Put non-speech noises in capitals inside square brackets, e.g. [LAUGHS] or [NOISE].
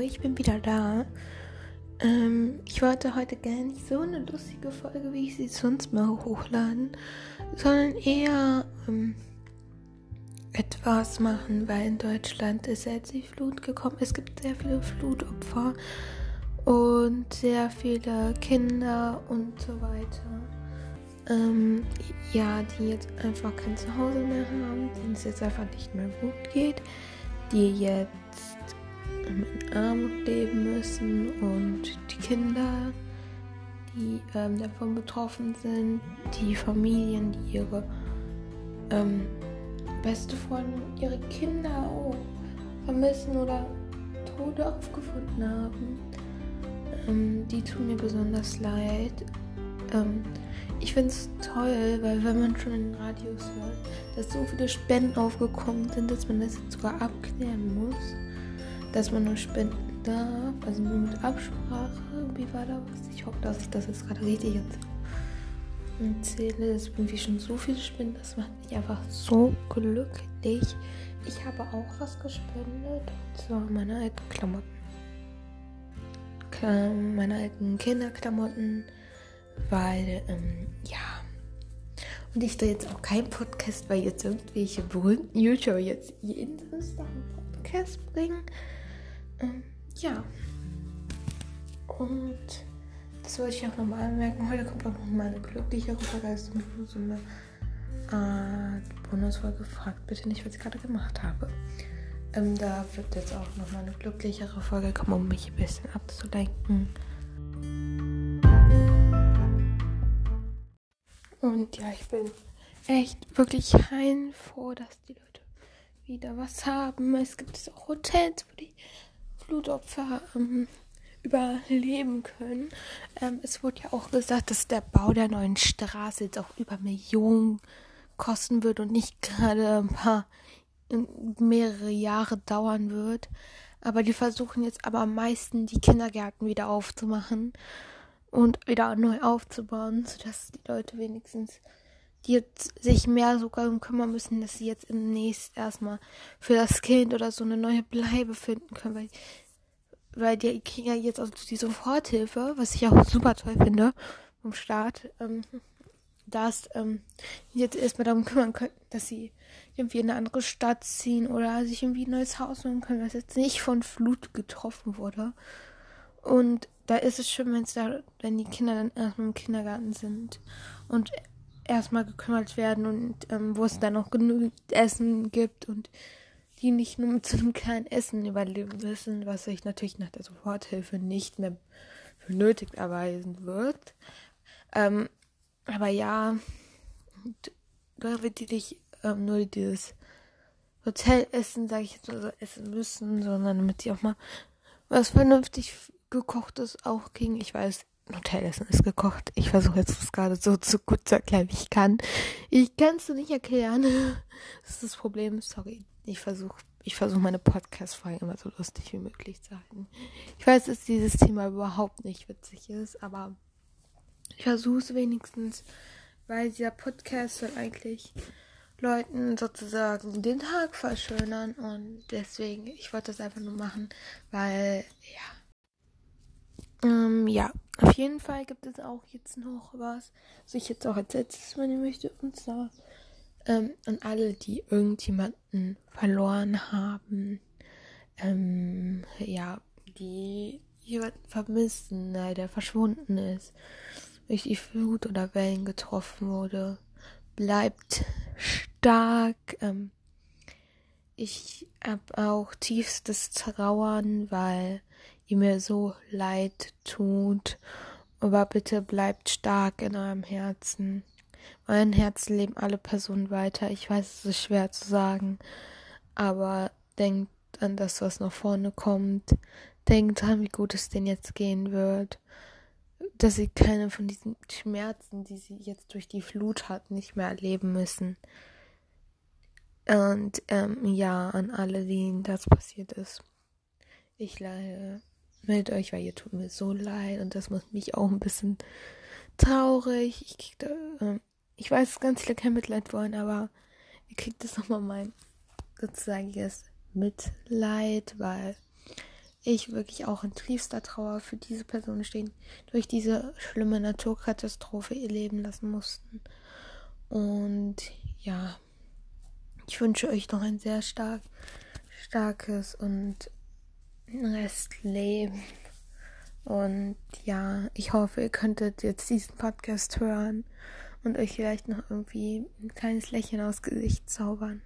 ich bin wieder da. Ähm, ich wollte heute gar nicht so eine lustige Folge, wie ich sie sonst mal hochladen, sondern eher ähm, etwas machen, weil in Deutschland ist jetzt die Flut gekommen. Es gibt sehr viele Flutopfer und sehr viele Kinder und so weiter. Ähm, ja, die jetzt einfach kein Zuhause mehr haben, denen es jetzt einfach nicht mehr gut geht, die jetzt in Armut leben müssen und die Kinder, die ähm, davon betroffen sind, die Familien, die ihre ähm, beste Freundin, ihre Kinder auch vermissen oder Tode aufgefunden haben. Ähm, die tun mir besonders leid. Ähm, ich finde es toll, weil wenn man schon in den Radios hört, dass so viele Spenden aufgekommen sind, dass man das jetzt sogar abklären muss dass man nur spenden darf, also nur mit Absprache. Wie war das? Ich hoffe, dass ich das jetzt gerade richtig erzähle. Es sind wie schon so viele Spenden, das macht mich einfach so glücklich. Ich habe auch was gespendet, und zwar meine alten Klamotten. Meine alten Kinderklamotten, weil, ähm, ja. Und ich drehe jetzt auch keinen Podcast, weil jetzt irgendwelche berühmten YouTuber jetzt jeden Samstag einen Podcast bringen. Ähm, ja. Und das wollte ich auch nochmal anmerken. Heute kommt auch nochmal eine glücklichere als so eine Art Bonusfolge. Fragt bitte nicht, was ich gerade gemacht habe. Ähm, da wird jetzt auch nochmal eine glücklichere Folge kommen, um mich ein bisschen abzulenken. Und ja, ich bin echt wirklich heilfroh, dass die Leute wieder was haben. Es gibt auch Hotels, wo die Flutopfer ähm, überleben können. Ähm, es wurde ja auch gesagt, dass der Bau der neuen Straße jetzt auch über Millionen kosten wird und nicht gerade ein paar mehrere Jahre dauern wird. Aber die versuchen jetzt aber am meisten die Kindergärten wieder aufzumachen und wieder neu aufzubauen, sodass die Leute wenigstens die jetzt sich mehr sogar kümmern müssen, dass sie jetzt demnächst erstmal für das Kind oder so eine neue Bleibe finden können, weil, weil die kriegen ja jetzt auch die Soforthilfe, was ich auch super toll finde vom Staat, ähm, dass ähm, jetzt erstmal darum kümmern können, dass sie irgendwie in eine andere Stadt ziehen oder sich irgendwie ein neues Haus machen können, was jetzt nicht von Flut getroffen wurde. Und da ist es schön, wenn es da, wenn die Kinder dann erstmal im Kindergarten sind und erstmal gekümmert werden und ähm, wo es dann noch genug Essen gibt und die nicht nur mit so einem kleinen Essen überleben müssen, was sich natürlich nach der Soforthilfe nicht mehr für nötig erweisen wird. Ähm, aber ja, da wird die nicht ähm, nur dieses Hotelessen, sage ich jetzt mal so, essen müssen, sondern damit sie auch mal was vernünftig gekochtes auch kriegen. Ich weiß, Nutella-Essen ist gekocht. Ich versuche jetzt das gerade so zu gut zu erklären, wie ich kann. Ich kann es nicht erklären. [LAUGHS] Das ist das Problem. Sorry. Ich versuche ich versuche meine Podcast-Folgen immer so lustig wie möglich zu halten. Ich weiß, dass dieses Thema überhaupt nicht witzig ist, aber ich versuche es wenigstens, weil dieser Podcast soll eigentlich Leuten sozusagen den Tag verschönern und deswegen, ich wollte das einfach nur machen, weil, ja. Ähm, ja, auf jeden Fall gibt es auch jetzt noch was, was ich jetzt auch als letztes mal möchte. Und zwar ähm, an alle, die irgendjemanden verloren haben. Ähm, ja, die jemanden vermissen, der verschwunden ist, durch die Flut oder Wellen getroffen wurde. Bleibt stark. Ähm, ich habe auch tiefstes Trauern, weil ihr mir so leid tut. Aber bitte bleibt stark in eurem Herzen. Euren Herzen leben alle Personen weiter. Ich weiß, es ist schwer zu sagen, aber denkt an das, was nach vorne kommt. Denkt an, wie gut es denen jetzt gehen wird. Dass sie keine von diesen Schmerzen, die sie jetzt durch die Flut hat, nicht mehr erleben müssen. Und ähm, ja, an alle, denen das passiert ist. Ich leide mit euch, weil ihr tut mir so leid und das macht mich auch ein bisschen traurig. Ich krieg da, äh, ich weiß, ganz viele kein Mitleid wollen, aber ihr kriegt das nochmal mein sozusagen jetzt Mitleid, weil ich wirklich auch in tiefster Trauer für diese Personen stehen, durch diese schlimme Naturkatastrophe ihr Leben lassen mussten. Und ja, ich wünsche euch noch ein sehr stark, starkes und Restleben. Und ja, ich hoffe, ihr könntet jetzt diesen Podcast hören und euch vielleicht noch irgendwie ein kleines Lächeln aus Gesicht zaubern.